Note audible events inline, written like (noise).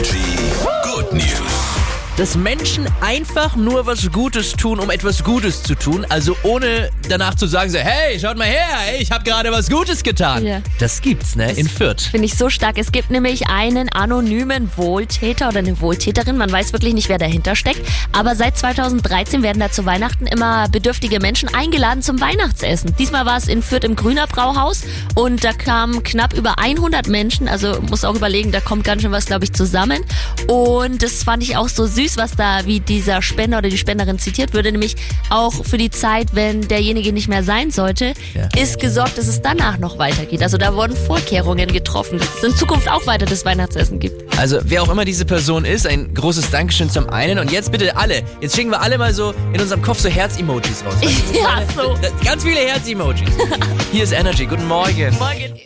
energy. Dass Menschen einfach nur was Gutes tun, um etwas Gutes zu tun, also ohne danach zu sagen, so, hey, schaut mal her, ich habe gerade was Gutes getan. Ja. Das gibt's, ne, in Fürth. Finde ich so stark. Es gibt nämlich einen anonymen Wohltäter oder eine Wohltäterin. Man weiß wirklich nicht, wer dahinter steckt. Aber seit 2013 werden da zu Weihnachten immer bedürftige Menschen eingeladen zum Weihnachtsessen. Diesmal war es in Fürth im Grüner Brauhaus und da kamen knapp über 100 Menschen. Also muss auch überlegen, da kommt ganz schön was, glaube ich, zusammen. Und das fand ich auch so süß, was da wie dieser Spender oder die Spenderin zitiert würde, nämlich auch für die Zeit, wenn derjenige nicht mehr sein sollte, Ja. ist gesorgt, dass es danach noch weitergeht. Also da wurden Vorkehrungen getroffen, dass es in Zukunft auch weiter das Weihnachtsessen gibt. Also, wer auch immer diese Person ist, ein großes Dankeschön zum einen. Und jetzt bitte alle, jetzt schicken wir alle mal so in unserem Kopf so Herz-Emojis raus. (laughs) Ja, so. Ganz viele Herz-Emojis. (laughs) Hier ist Energy, guten Morgen. Morgen.